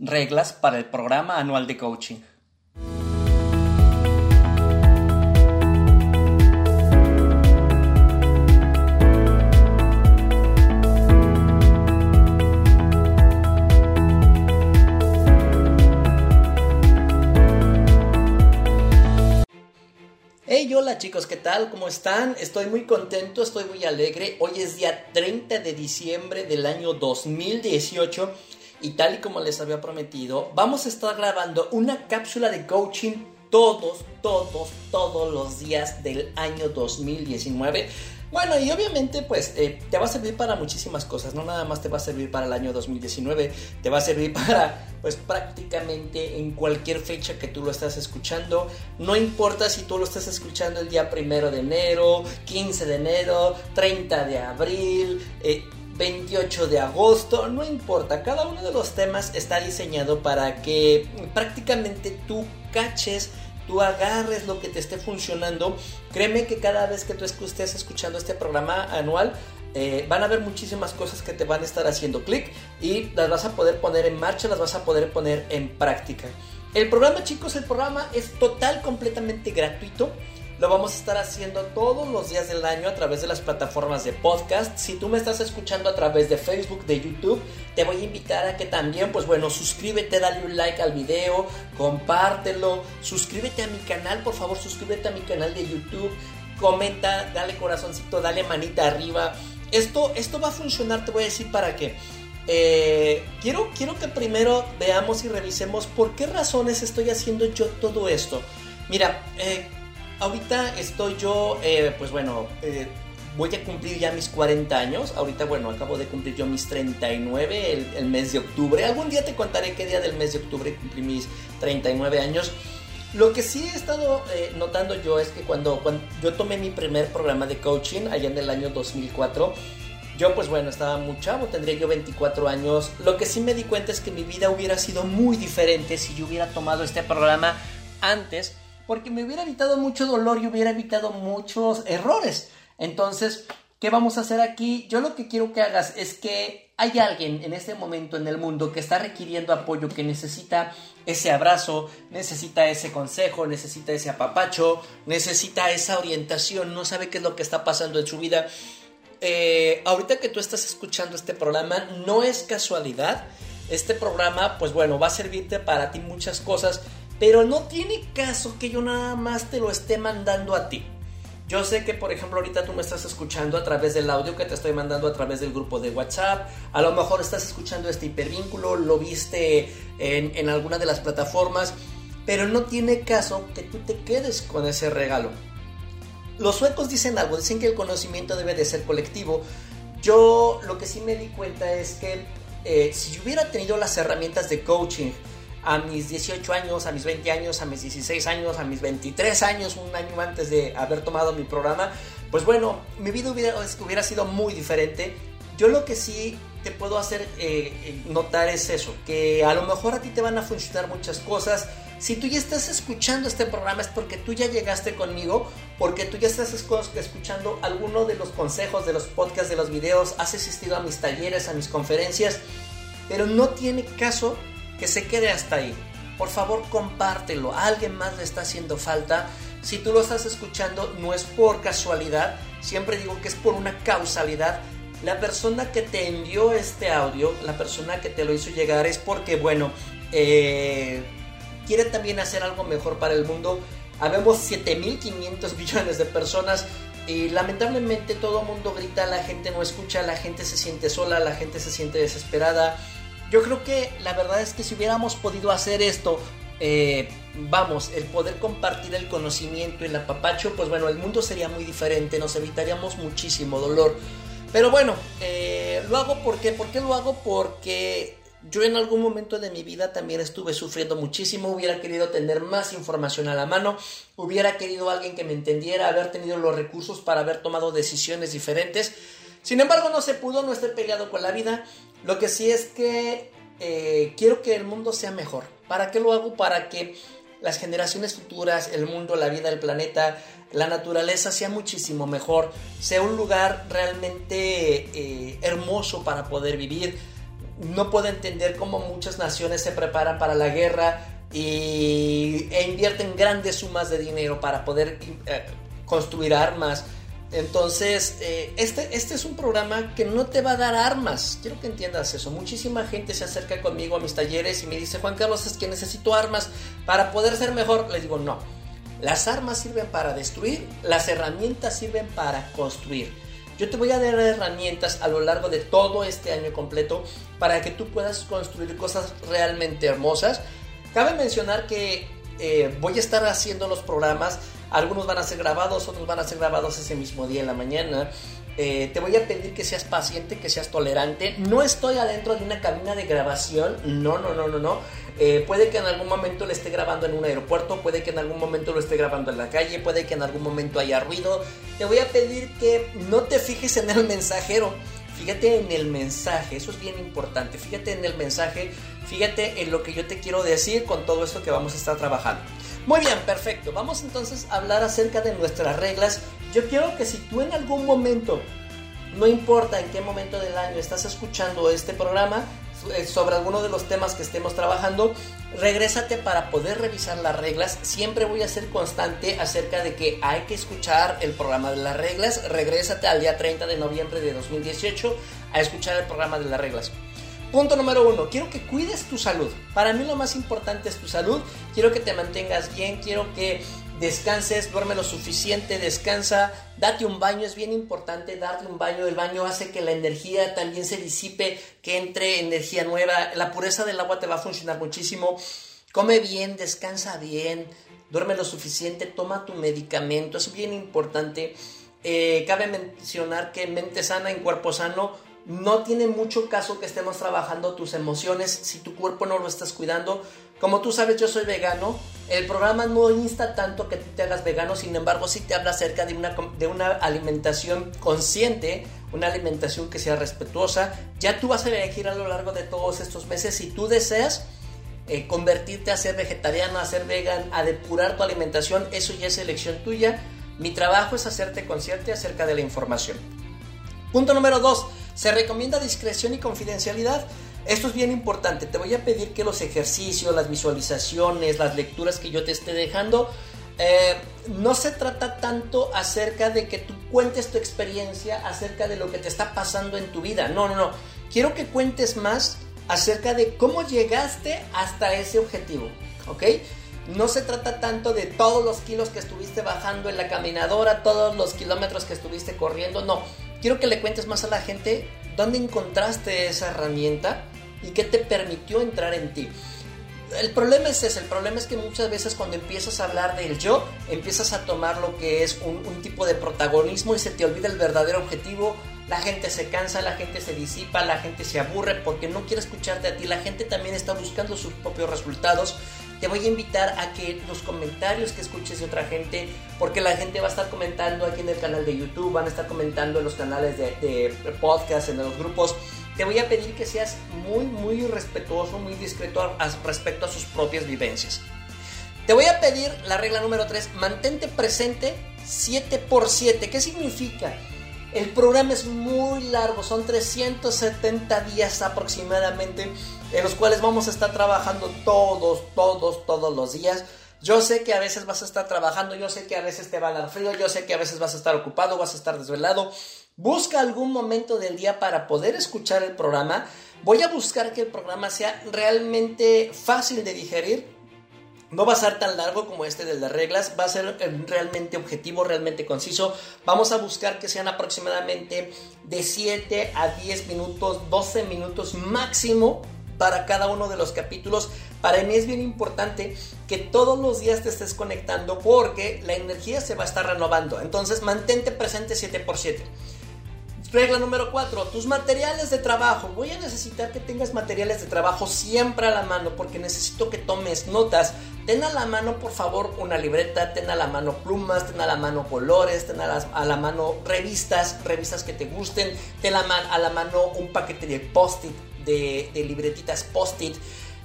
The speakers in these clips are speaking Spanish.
reglas para el programa anual de coaching. Hey, hola chicos, ¿qué tal? ¿Cómo están? Estoy muy contento, estoy muy alegre. Hoy es día 30 de diciembre del año 2018 y tal y como les había prometido, vamos a estar grabando una cápsula de coaching todos, todos, todos los días del año 2019 bueno, y obviamente pues eh, te va a servir para muchísimas cosas, no nada más te va a servir para el año 2019, te va a servir para pues prácticamente en cualquier fecha que tú lo estás escuchando, no importa si tú lo estás escuchando el día primero de enero, 15 de enero, 30 de abril, 28 eh, de agosto, no importa, cada uno de los temas está diseñado para que prácticamente tú caches tú agarres lo que te esté funcionando. Créeme que cada vez que tú estés escuchando este programa anual, eh, van a haber muchísimas cosas que te van a estar haciendo clic y las vas a poder poner en marcha, las vas a poder poner en práctica. El programa, chicos, el programa es total, completamente gratuito. Lo vamos a estar haciendo todos los días del año a través de las plataformas de podcast. Si tú me estás escuchando a través de Facebook, de YouTube, te voy a invitar a que también, pues bueno, suscríbete, dale un like al video, compártelo, suscríbete a mi canal, por favor, suscríbete a mi canal de YouTube, comenta, dale corazoncito, dale manita arriba. Esto, esto va a funcionar, te voy a decir para qué. Eh, quiero, quiero que primero veamos y revisemos por qué razones estoy haciendo yo todo esto. Mira, eh, ahorita estoy yo, eh, pues bueno, eh, voy a cumplir ya mis 40 años. Ahorita, bueno, acabo de cumplir yo mis 39 el, el, mes de octubre. Algún día te contaré qué día del mes de octubre cumplí mis 39 años. Lo que sí he estado eh, notando yo es que cuando, cuando yo tomé mi primer programa de coaching allá en el año 2004, yo pues bueno, estaba muy chavo, tendría yo 24 años. Lo que sí me di cuenta es que mi vida hubiera sido muy diferente si yo hubiera tomado este programa antes porque me hubiera evitado mucho dolor y hubiera evitado muchos errores. Entonces, ¿qué vamos a hacer aquí? Yo lo que quiero que hagas es que hay alguien en este momento en el mundo que está requiriendo apoyo, que necesita ese abrazo, necesita ese consejo, necesita ese apapacho, necesita esa orientación, no sabe qué es lo que está pasando en su vida. Eh, ahorita que tú estás escuchando este programa, no es casualidad. Este programa, pues bueno, va a servirte para ti muchas cosas pero no tiene caso que yo nada más te lo esté mandando a ti. Yo sé que, por ejemplo, ahorita tú me estás escuchando a través del audio que te estoy mandando a través del grupo de WhatsApp. A lo mejor estás escuchando este hipervínculo, lo viste en, en alguna de las plataformas. Pero no tiene caso que tú te quedes con ese regalo. Los suecos dicen algo, dicen que el conocimiento debe de ser colectivo. Yo lo que sí me di cuenta es que eh, si yo hubiera tenido las herramientas de coaching, a mis 18 años, a mis 20 años, a mis 16 años, a mis 23 años, un año antes de haber tomado mi programa, pues bueno, mi vida hubiera, hubiera sido muy diferente. Yo lo que sí te puedo hacer eh, eh, notar es eso, que a lo mejor a ti te van a funcionar muchas cosas. Si tú ya estás escuchando este programa es porque tú ya llegaste conmigo, porque tú ya estás escuchando alguno de los consejos, de los podcasts, de los videos, has asistido a mis talleres, a mis conferencias, pero no tiene caso que se quede hasta ahí. Por favor, compártelo. Alguien más le está haciendo falta. Si tú lo estás escuchando, no es por casualidad. Siempre digo que es por una causalidad. La persona que te envió este audio, la persona que te lo hizo llegar, es porque, bueno, eh, quiere también hacer algo mejor para el mundo. Habemos 7.500 billones de personas y lamentablemente todo mundo grita, la gente no escucha, la gente se siente sola, la gente se siente desesperada yo creo que la verdad es que si hubiéramos podido hacer esto, eh, vamos, el poder compartir el conocimiento, el apapacho, pues bueno, el mundo sería muy diferente, nos evitaríamos muchísimo dolor. Pero bueno, eh, lo hago porque, ¿por qué lo hago? Porque yo en algún momento de mi vida también estuve sufriendo muchísimo, hubiera querido tener más información a la mano, hubiera querido alguien que me entendiera, haber tenido los recursos para haber tomado decisiones diferentes. Sin embargo, no se pudo, no estoy peleado con la vida. Lo que sí es que eh, quiero que el mundo sea mejor. ¿Para qué lo hago? Para que las generaciones futuras, el mundo, la vida, el planeta, la naturaleza sea muchísimo mejor, sea un lugar realmente eh, hermoso para poder vivir. no puedo entender cómo muchas naciones se preparan para la guerra y, e invierten grandes sumas de dinero para poder eh, construir armas. Entonces, eh, este, este es un programa que no te va a dar armas. Quiero que entiendas eso. Muchísima gente se acerca conmigo a mis talleres y me dice, Juan Carlos, es que necesito armas para poder ser mejor. Les digo, no. Las armas sirven para destruir, las herramientas sirven para construir. Yo te voy a dar herramientas a lo largo de todo este año completo para que tú puedas construir cosas realmente hermosas. Cabe mencionar que eh, voy a estar haciendo los programas, algunos van a ser grabados, otros van a ser grabados ese mismo día en la mañana. Eh, te voy a pedir que seas paciente, que seas tolerante. No estoy adentro de una cabina de grabación, no, no, no, no, no. Eh, puede que en algún momento lo esté grabando en un aeropuerto, puede que en algún momento lo esté grabando en la calle, puede que en algún momento haya ruido. Te voy a pedir que no te fijes en el mensajero, fíjate en el mensaje, eso es bien importante. Fíjate en el mensaje, fíjate en lo que yo te quiero decir con todo esto que vamos a estar trabajando. Muy bien, perfecto. Vamos entonces a hablar acerca de nuestras reglas. Yo quiero que si tú en algún momento, no importa en qué momento del año estás escuchando este programa, eh, sobre alguno de los temas que estemos trabajando, regrésate para poder revisar las reglas. Siempre voy a ser constante acerca de que hay que escuchar el programa de las reglas. Regrésate al día 30 de noviembre de 2018 a escuchar el programa de las reglas. Punto número uno, quiero que cuides tu salud. Para mí lo más importante es tu salud. Quiero que te mantengas bien, quiero que descanses, duerme lo suficiente, descansa, date un baño, es bien importante darte un baño, el baño hace que la energía también se disipe, que entre energía nueva, la pureza del agua te va a funcionar muchísimo, come bien, descansa bien, duerme lo suficiente, toma tu medicamento, es bien importante. Eh, cabe mencionar que mente sana en cuerpo sano no tiene mucho caso que estemos trabajando tus emociones si tu cuerpo no lo estás cuidando. Como tú sabes, yo soy vegano. El programa no insta tanto que te hagas vegano, sin embargo, sí te habla acerca de una, de una alimentación consciente, una alimentación que sea respetuosa. Ya tú vas a elegir a lo largo de todos estos meses si tú deseas eh, convertirte a ser vegetariano, a ser vegan, a depurar tu alimentación. Eso ya es elección tuya. Mi trabajo es hacerte consciente acerca de la información. Punto número dos, se recomienda discreción y confidencialidad. Esto es bien importante. Te voy a pedir que los ejercicios, las visualizaciones, las lecturas que yo te esté dejando, eh, no se trata tanto acerca de que tú cuentes tu experiencia, acerca de lo que te está pasando en tu vida. No, no, no. Quiero que cuentes más acerca de cómo llegaste hasta ese objetivo. ¿Ok? No se trata tanto de todos los kilos que estuviste bajando en la caminadora, todos los kilómetros que estuviste corriendo. No quiero que le cuentes más a la gente dónde encontraste esa herramienta y qué te permitió entrar en ti. El problema es ese, el problema es que muchas veces cuando empiezas a hablar del yo, empiezas a tomar lo que es un, tipo de protagonismo y se te olvida el verdadero objetivo, la gente se cansa, la gente se disipa, la gente se aburre porque no quiere escucharte a ti, la gente también está buscando sus propios resultados te voy a invitar a que los comentarios que escuches de otra gente, porque la gente va a estar comentando aquí en el canal de YouTube, van a estar comentando en los canales de, podcast, en los grupos. Te voy a pedir que seas muy, muy respetuoso, muy discreto respecto a sus propias vivencias. Te voy a pedir la regla número 3, mantente presente 7 por 7. ¿Qué significa? El programa es muy largo, son 370 días aproximadamente en los cuales vamos a estar trabajando todos, todos, todos los días. Yo sé que a veces vas a estar trabajando, yo sé que a veces te va a dar frío, yo sé que a veces vas a estar ocupado, vas a estar desvelado. Busca algún momento del día para poder escuchar el programa. Voy a buscar que el programa sea realmente fácil de digerir. No va a ser tan largo como este de las reglas, va a ser eh, realmente objetivo, realmente conciso. Vamos a buscar que sean aproximadamente de 7 a 10 minutos, 12 minutos máximo para cada uno de los capítulos. Para mí es bien importante que todos los días te estés conectando porque la energía se va a estar renovando. Entonces mantente presente 7x7. Regla número 4, tus materiales de trabajo. Voy a necesitar que tengas materiales de trabajo siempre a la mano porque necesito que tomes notas. Ten a la mano, por favor, una libreta, ten a la mano plumas, ten a la mano colores, ten a la, mano revistas, revistas que te gusten, ten a la mano un paquete de post-it de, libretitas post-it.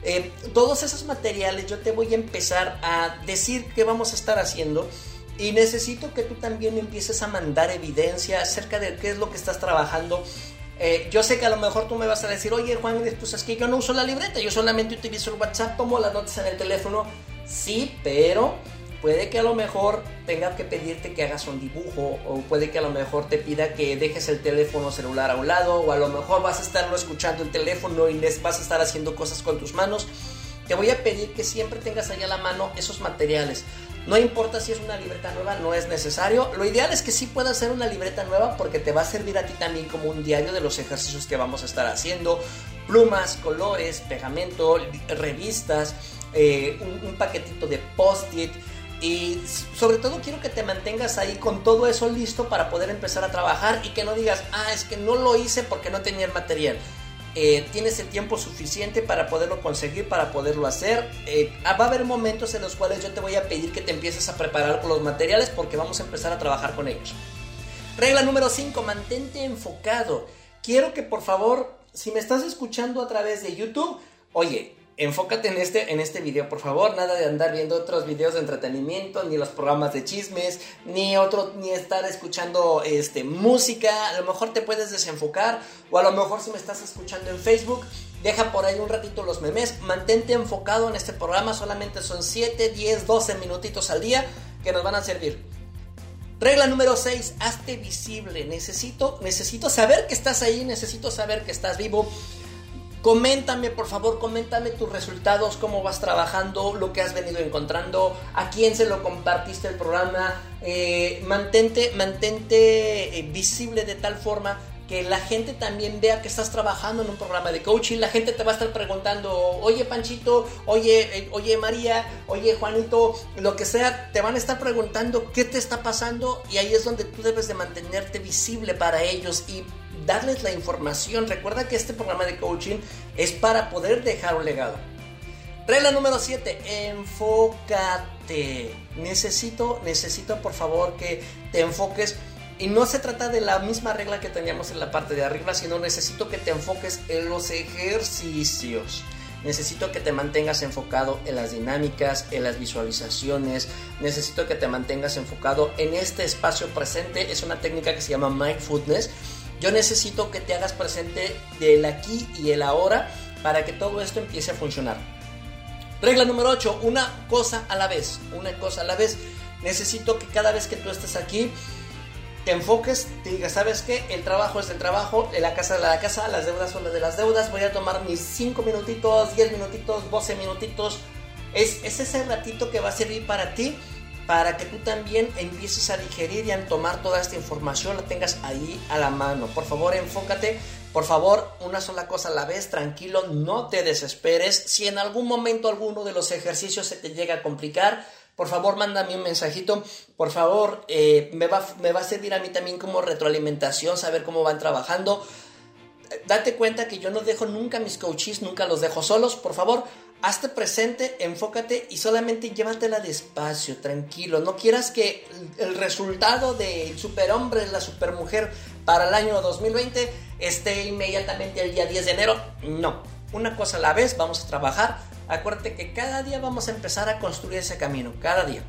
Eh, todos esos materiales yo te voy a empezar a decir qué vamos a estar haciendo y necesito que tú también empieces a mandar evidencia acerca de qué es lo que estás trabajando. Eh, yo sé que a lo mejor tú me vas a decir, oye Juan, pues es que yo no uso la libreta, yo solamente utilizo el WhatsApp, tomo las notas en el teléfono. Sí, pero puede que a lo mejor tenga que pedirte que hagas un dibujo o puede que a lo mejor te pida que dejes el teléfono celular a un lado o a lo mejor vas a estarlo escuchando el teléfono y vas a estar haciendo cosas con tus manos. Te voy a pedir que siempre tengas ahí a la mano esos materiales. No importa si es una libreta nueva, no es necesario. Lo ideal es que sí pueda ser una libreta nueva porque te va a servir a ti también como un diario de los ejercicios que vamos a estar haciendo. Plumas, colores, pegamento, revistas, eh, un, paquetito de post-it. Y sobre todo quiero que te mantengas ahí con todo eso listo para poder empezar a trabajar y que no digas, ah, es que no lo hice porque no tenía el material. Eh, tienes el tiempo suficiente para poderlo conseguir, para poderlo hacer. Eh, va a haber momentos en los cuales yo te voy a pedir que te empieces a preparar con los materiales porque vamos a empezar a trabajar con ellos. Regla número 5, mantente enfocado. Quiero que por favor, si me estás escuchando a través de YouTube, oye, enfócate en este, en este video, por favor. Nada de andar viendo otros videos de entretenimiento, ni los programas de chismes, ni otro, ni estar escuchando este, música. A lo mejor te puedes desenfocar, o a lo mejor si me estás escuchando en Facebook, deja por ahí un ratito los memes. Mantente enfocado en este programa. Solamente son 7, 10, 12 minutitos al día que nos van a servir. Regla número 6, hazte visible. Necesito, necesito saber que estás ahí, necesito saber que estás vivo. Coméntame, por favor, coméntame tus resultados, cómo vas trabajando, lo que has venido encontrando, a quién se lo compartiste el programa. Eh, mantente, mantente eh, visible de tal forma que la gente también vea que estás trabajando en un programa de coaching. La gente te va a estar preguntando, oye Panchito, oye, eh, oye María, oye Juanito, lo que sea, te van a estar preguntando qué te está pasando y ahí es donde tú debes de mantenerte visible para ellos y darles la información. Recuerda que este programa de coaching es para poder dejar un legado. Regla número 7, enfócate. Necesito, necesito por favor que te enfoques. Y no se trata de la misma regla que teníamos en la parte de arriba, sino necesito que te enfoques en los ejercicios. Necesito que te mantengas enfocado en las dinámicas, en las visualizaciones. Necesito que te mantengas enfocado en este espacio presente. Es una técnica que se llama mindfulness yo necesito que te hagas presente del aquí y el ahora para que todo esto empiece a funcionar. Regla número 8, una cosa a la vez, una cosa a la vez. Necesito que cada vez que tú estés aquí, te enfoques, te digas, ¿sabes qué? El trabajo es el trabajo, la casa es la casa, las deudas son las de las deudas, voy a tomar mis 5 minutitos, 10 minutitos, 12 minutitos. Es, es ese ratito que va a servir para ti para que tú también empieces a digerir y a tomar toda esta información, la tengas ahí a la mano. Por favor, enfócate. Por favor, una sola cosa a la vez, tranquilo, no te desesperes. Si en algún momento alguno de los ejercicios se te llega a complicar, por favor, mándame un mensajito. Por favor, eh, me, va, me va a servir a mí también como retroalimentación, saber cómo van trabajando. Date cuenta que yo no dejo nunca mis coaches, nunca los dejo solos. Por favor, hazte presente, enfócate y solamente llévatela despacio, tranquilo. No quieras que el resultado del superhombre, la supermujer para el año 2020 esté inmediatamente el día 10 de enero. No, una cosa a la vez, vamos a trabajar. Acuérdate que cada día vamos a empezar a construir ese camino, cada día.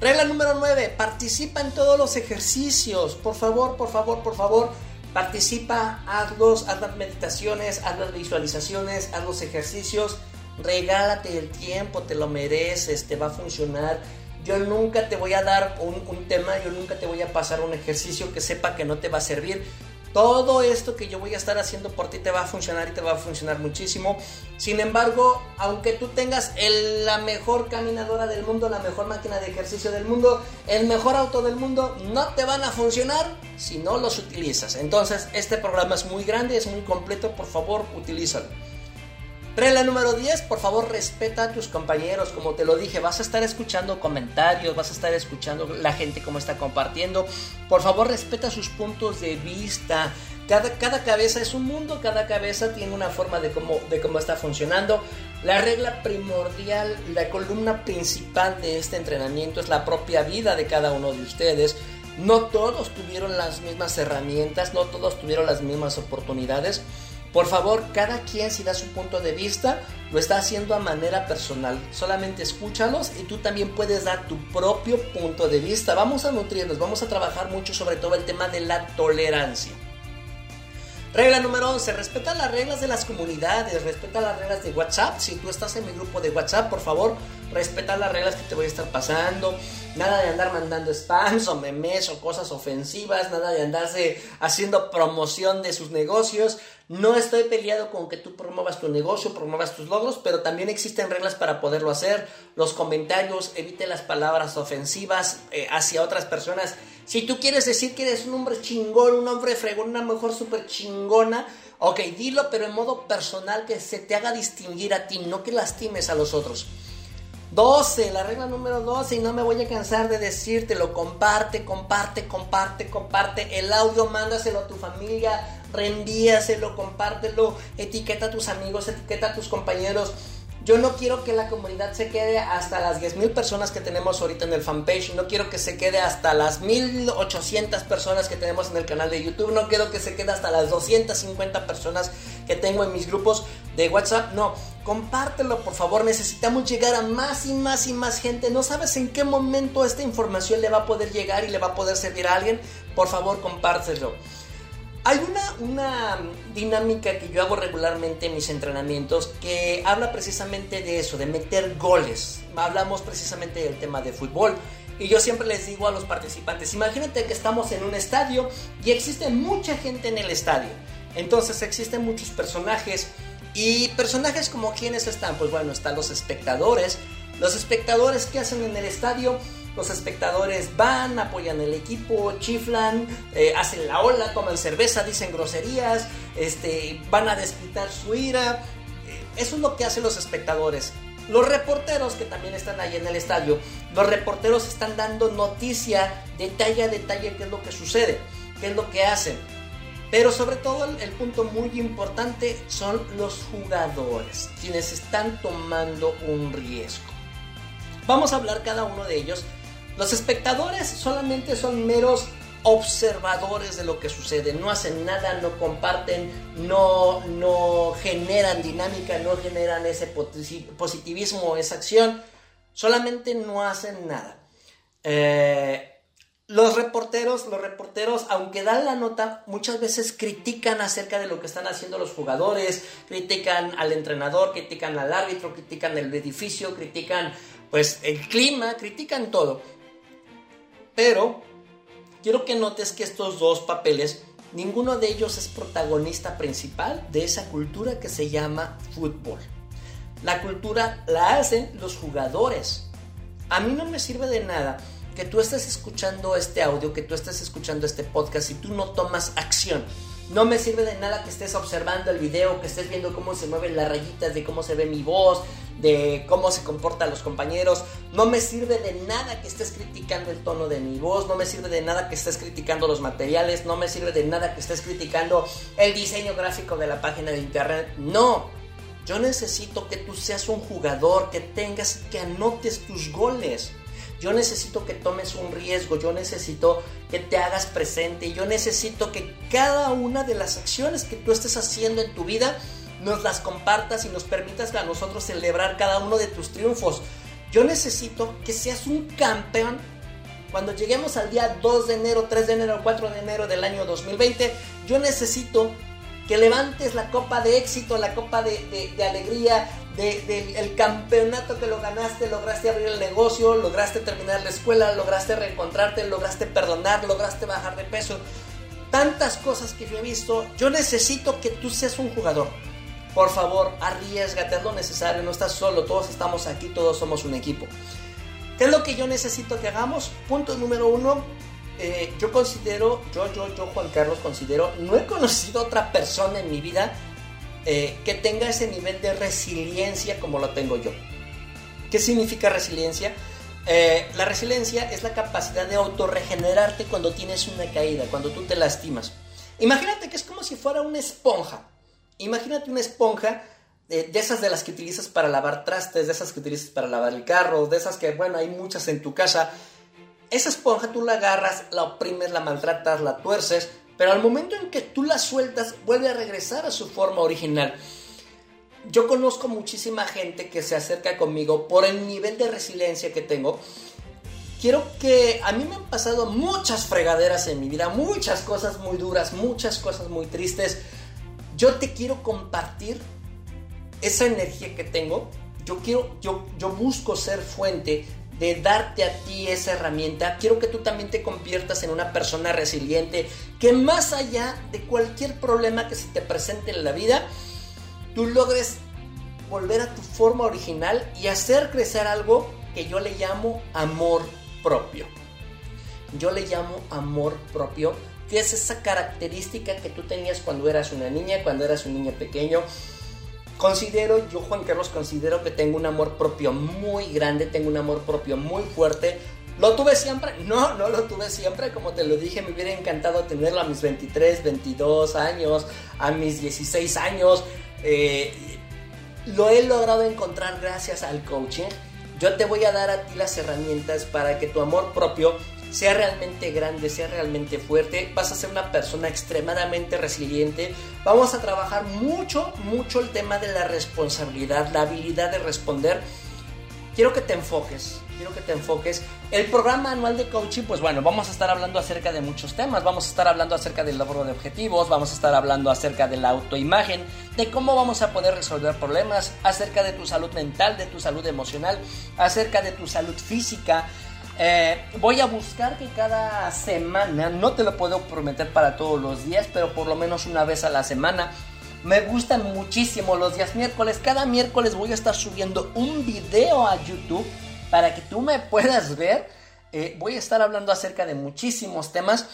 Regla número 9, participa en todos los ejercicios. Por favor, por favor, por favor, participa, hazlos, haz las meditaciones, haz las visualizaciones, haz los ejercicios regálate el tiempo, te lo mereces, te va a funcionar. Yo nunca te voy a dar un, tema, yo nunca te voy a pasar un ejercicio que sepa que no te va a servir. Todo esto que yo voy a estar haciendo por ti te va a funcionar y te va a funcionar muchísimo. Sin embargo, aunque tú tengas la mejor caminadora del mundo, la mejor máquina de ejercicio del mundo, el mejor auto del mundo, no te van a funcionar si no los utilizas. Entonces, este programa es muy grande, es muy completo, por favor, utilízalo. Regla número 10, por favor respeta a tus compañeros, como te lo dije, vas a estar escuchando comentarios, vas a estar escuchando la gente cómo está compartiendo, por favor respeta sus puntos de vista, cada, cada cabeza es un mundo, cada cabeza tiene una forma de cómo, de cómo está funcionando. La regla primordial, la columna principal de este entrenamiento es la propia vida de cada uno de ustedes. No todos tuvieron las mismas herramientas, no todos tuvieron las mismas oportunidades. Por favor, cada quien si da su punto de vista, lo está haciendo a manera personal. Solamente escúchalos y tú también puedes dar tu propio punto de vista. Vamos a nutrirnos, vamos a trabajar mucho sobre todo el tema de la tolerancia. Regla número 11, respeta las reglas de las comunidades, respeta las reglas de WhatsApp. Si tú estás en mi grupo de WhatsApp, por favor, respeta las reglas que te voy a estar pasando. Nada de andar mandando spams o memes o cosas ofensivas, nada de andarse haciendo promoción de sus negocios. No estoy peleado con que tú promuevas tu negocio, promuevas tus logros, pero también existen reglas para poderlo hacer. Los comentarios, evite las palabras ofensivas eh, hacia otras personas si tú quieres decir que eres un hombre chingón, un hombre fregón, una mujer súper chingona, ok, dilo, pero en modo personal que se te haga distinguir a ti, no que lastimes a los otros. 12, la regla número 12, y no me voy a cansar de decírtelo, comparte, comparte, comparte, comparte el audio, mándaselo a tu familia, reenvíaselo, compártelo, etiqueta a tus amigos, etiqueta a tus compañeros. Yo no quiero que la comunidad se quede hasta las 10.000 personas que tenemos ahorita en el fanpage. No quiero que se quede hasta las 1.800 personas que tenemos en el canal de YouTube. No quiero que se quede hasta las 250 personas que tengo en mis grupos de WhatsApp. No, compártelo por favor. Necesitamos llegar a más y más y más gente. No sabes en qué momento esta información le va a poder llegar y le va a poder servir a alguien. Por favor, compártelo. Hay una, una dinámica que yo hago regularmente en mis entrenamientos que habla precisamente de eso, de meter goles. Hablamos precisamente del tema de fútbol. Y yo siempre les digo a los participantes, imagínate que estamos en un estadio y existe mucha gente en el estadio. Entonces existen muchos personajes y personajes como quienes están, pues bueno, están los espectadores. Los espectadores que hacen en el estadio los espectadores van, apoyan el equipo, chiflan, eh, hacen la ola, toman cerveza, dicen groserías, este, van a desquitar su ira. Eh, eso es lo que hacen los espectadores. Los reporteros que también están ahí en el estadio, los reporteros están dando noticia detalle a detalle qué es lo que sucede, qué es lo que hacen. Pero sobre todo el punto muy importante son los jugadores, quienes están tomando un riesgo. Vamos a hablar cada uno de ellos los espectadores solamente son meros observadores de lo que sucede, no hacen nada, no comparten, no, no generan dinámica, no generan ese positivismo, esa acción, solamente no hacen nada. Eh, los reporteros, los reporteros, aunque dan la nota, muchas veces critican acerca de lo que están haciendo los jugadores, critican al entrenador, critican al árbitro, critican el edificio, critican pues el clima, critican todo. Pero quiero que notes que estos dos papeles, ninguno de ellos es protagonista principal de esa cultura que se llama fútbol. La cultura la hacen los jugadores. A mí no me sirve de nada que tú estés escuchando este audio, que tú estés escuchando este podcast y tú no tomas acción. No me sirve de nada que estés observando el video, que estés viendo cómo se mueven las rayitas, de cómo se ve mi voz, de cómo se comportan los compañeros. No me sirve de nada que estés criticando el tono de mi voz, no me sirve de nada que estés criticando los materiales, no me sirve de nada que estés criticando el diseño gráfico de la página de internet. No, yo necesito que tú seas un jugador, que tengas, que anotes tus goles. Yo necesito que tomes un riesgo, yo necesito que te hagas presente, yo necesito que cada una de las acciones que tú estés haciendo en tu vida nos las compartas y nos permitas a nosotros celebrar cada uno de tus triunfos. Yo necesito que seas un campeón cuando lleguemos al día 2 de enero, 3 de enero, 4 de enero del año 2020. Yo necesito que levantes la copa de éxito, la copa de, alegría, del campeonato que lo ganaste, lograste abrir el negocio, lograste terminar la escuela, lograste reencontrarte, lograste perdonar, lograste bajar de peso. Tantas cosas que yo he visto, yo necesito que tú seas un jugador por favor, arriesgate, es lo necesario, no estás solo, todos estamos aquí, todos somos un equipo. ¿Qué es lo que yo necesito que hagamos? Punto número uno, eh, yo considero, yo, yo, yo, Juan Carlos, considero, no he conocido otra persona en mi vida eh, que tenga ese nivel de resiliencia como lo tengo yo. ¿Qué significa resiliencia? Eh, la resiliencia es la capacidad de autorregenerarte cuando tienes una caída, cuando tú te lastimas. Imagínate que es como si fuera una esponja. Imagínate una esponja de, esas de las que utilizas para lavar trastes, de esas que utilizas para lavar el carro, de esas que, bueno, hay muchas en tu casa. Esa esponja tú la agarras, la oprimes, la maltratas, la tuerces, pero al momento en que tú la sueltas, vuelve a regresar a su forma original. Yo conozco muchísima gente que se acerca conmigo por el nivel de resiliencia que tengo. Quiero que a mí me han pasado muchas fregaderas en mi vida, muchas cosas muy duras, muchas cosas muy tristes yo te quiero compartir esa energía que tengo. Yo quiero, yo, yo busco ser fuente de darte a ti esa herramienta. Quiero que tú también te conviertas en una persona resiliente, que más allá de cualquier problema que se te presente en la vida, tú logres volver a tu forma original y hacer crecer algo que yo le llamo amor propio. Yo le llamo amor propio, que es esa característica que tú tenías cuando eras una niña, cuando eras un niño pequeño. Considero, yo Juan Carlos considero que tengo un amor propio muy grande, tengo un amor propio muy fuerte. ¿Lo tuve siempre? No, no lo tuve siempre. Como te lo dije, me hubiera encantado tenerlo a mis 23, 22 años, a mis 16 años. Eh, lo he logrado encontrar gracias al coaching. Yo te voy a dar a ti las herramientas para que tu amor propio sea realmente grande, sea realmente fuerte, vas a ser una persona extremadamente resiliente. Vamos a trabajar mucho, mucho el tema de la responsabilidad, la habilidad de responder. Quiero que te enfoques, quiero que te enfoques. El programa anual de coaching, pues bueno, vamos a estar hablando acerca de muchos temas. Vamos a estar hablando acerca del logro de objetivos, vamos a estar hablando acerca de la autoimagen, de cómo vamos a poder resolver problemas, acerca de tu salud mental, de tu salud emocional, acerca de tu salud física, eh, voy a buscar que cada semana, no te lo puedo prometer para todos los días, pero por lo menos una vez a la semana. Me gustan muchísimo los días miércoles. Cada miércoles voy a estar subiendo un video a YouTube para que tú me puedas ver. Eh, voy a estar hablando acerca de muchísimos temas.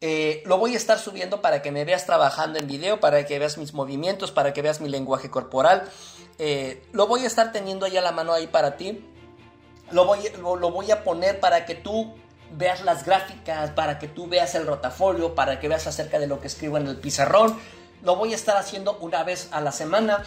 Eh, lo voy a estar subiendo para que me veas trabajando en video, para que veas mis movimientos, para que veas mi lenguaje corporal. lo voy a estar teniendo ya a la mano ahí para ti. Lo voy, lo, voy a poner para que tú veas las gráficas, para que tú veas el rotafolio, para que veas acerca de lo que escribo en el pizarrón. Lo voy a estar haciendo una vez a la semana.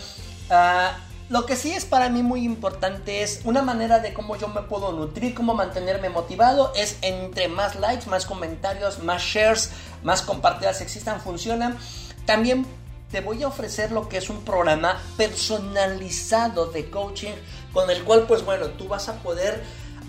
Ah, lo que sí es para mí muy importante es una manera de cómo yo me puedo nutrir, cómo mantenerme motivado, es entre más likes, más comentarios, más shares, más compartidas existan, funcionan. También te voy a ofrecer lo que es un programa personalizado de coaching con el cual pues bueno, tú vas a poder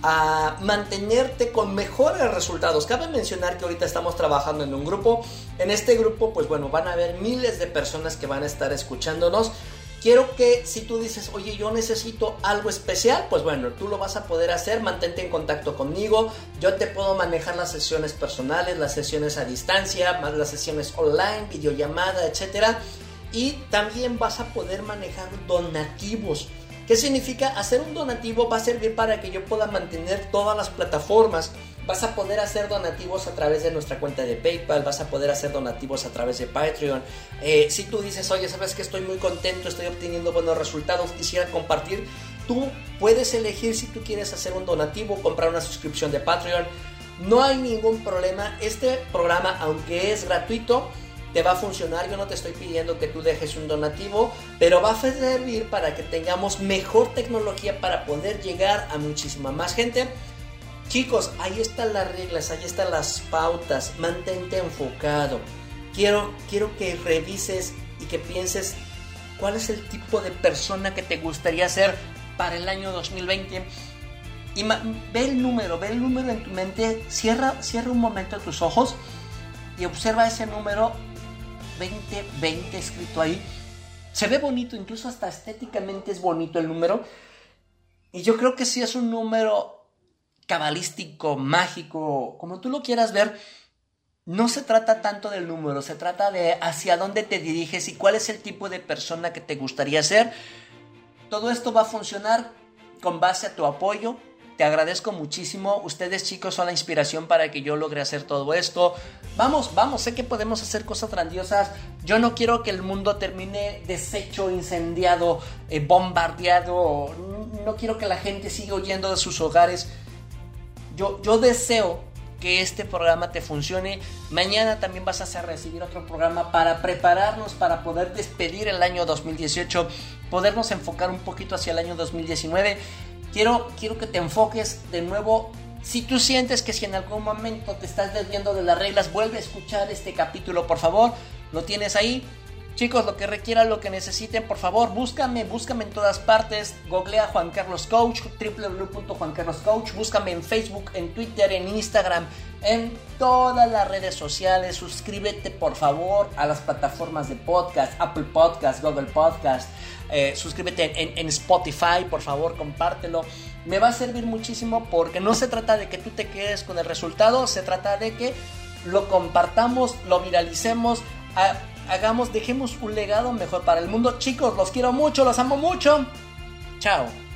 a mantenerte con mejores resultados. Cabe mencionar que ahorita estamos trabajando en un grupo. En este grupo, pues bueno, van a haber miles de personas que van a estar escuchándonos. Quiero que si tú dices, oye, yo necesito algo especial, pues bueno, tú lo vas a poder hacer, mantente en contacto conmigo, yo te puedo manejar las sesiones personales, las sesiones a distancia, más las sesiones online, videollamada, etc. Y también vas a poder manejar donativos. ¿Qué significa? Hacer un donativo va a servir para que yo pueda mantener todas las plataformas. Vas a poder hacer donativos a través de nuestra cuenta de PayPal, vas a poder hacer donativos a través de Patreon. Eh, si tú dices, oye, sabes que estoy muy contento, estoy obteniendo buenos resultados, quisiera compartir, tú puedes elegir si tú quieres hacer un donativo, comprar una suscripción de Patreon. No hay ningún problema. Este programa, aunque es gratuito, te va a funcionar. Yo no te estoy pidiendo que tú dejes un donativo, pero va a servir para que tengamos mejor tecnología para poder llegar a muchísima más gente. Chicos, ahí están las reglas, ahí están las pautas. Mantente enfocado. Quiero, quiero que revises y que pienses cuál es el tipo de persona que te gustaría ser para el año 2020. Y ve el número, ve el número en tu mente, cierra, cierra un momento tus ojos y observa ese número 2020 escrito ahí. Se ve bonito, incluso hasta estéticamente es bonito el número. Y yo creo que si es un número cabalístico, mágico, como tú lo quieras ver, no se trata tanto del número, se trata de hacia dónde te diriges y cuál es el tipo de persona que te gustaría ser. Todo esto va a funcionar con base a tu apoyo, te agradezco muchísimo. Ustedes chicos son la inspiración para que yo logre hacer todo esto. Vamos, vamos, sé que podemos hacer cosas grandiosas. Yo no quiero que el mundo termine deshecho, incendiado, eh, bombardeado. No quiero que la gente siga huyendo de sus hogares. Yo, yo deseo que este programa te funcione. Mañana también vas a recibir otro programa para prepararnos para poder despedir el año 2018, podernos enfocar un poquito hacia el año 2019 Quiero, quiero que te enfoques de nuevo. Si tú sientes que si en algún momento te estás desviando de las reglas, vuelve a escuchar este capítulo, por favor. Lo tienes ahí. Chicos, lo que requieran, lo que necesiten, por favor, búscame, búscame en todas partes. Googlea Juan Carlos Coach, www.juancarloscoach. Búscame en Facebook, en Twitter, en Instagram, en todas las redes sociales. Suscríbete por favor a las plataformas de podcast, Apple Podcast, Google Podcast. Eh, suscríbete en, en, Spotify, por favor, compártelo. Me va a servir muchísimo porque no se trata de que tú te quedes con el resultado, se trata de que lo compartamos, lo viralicemos, hagamos, dejemos un legado mejor para el mundo. Chicos, los quiero mucho, los amo mucho. Chao.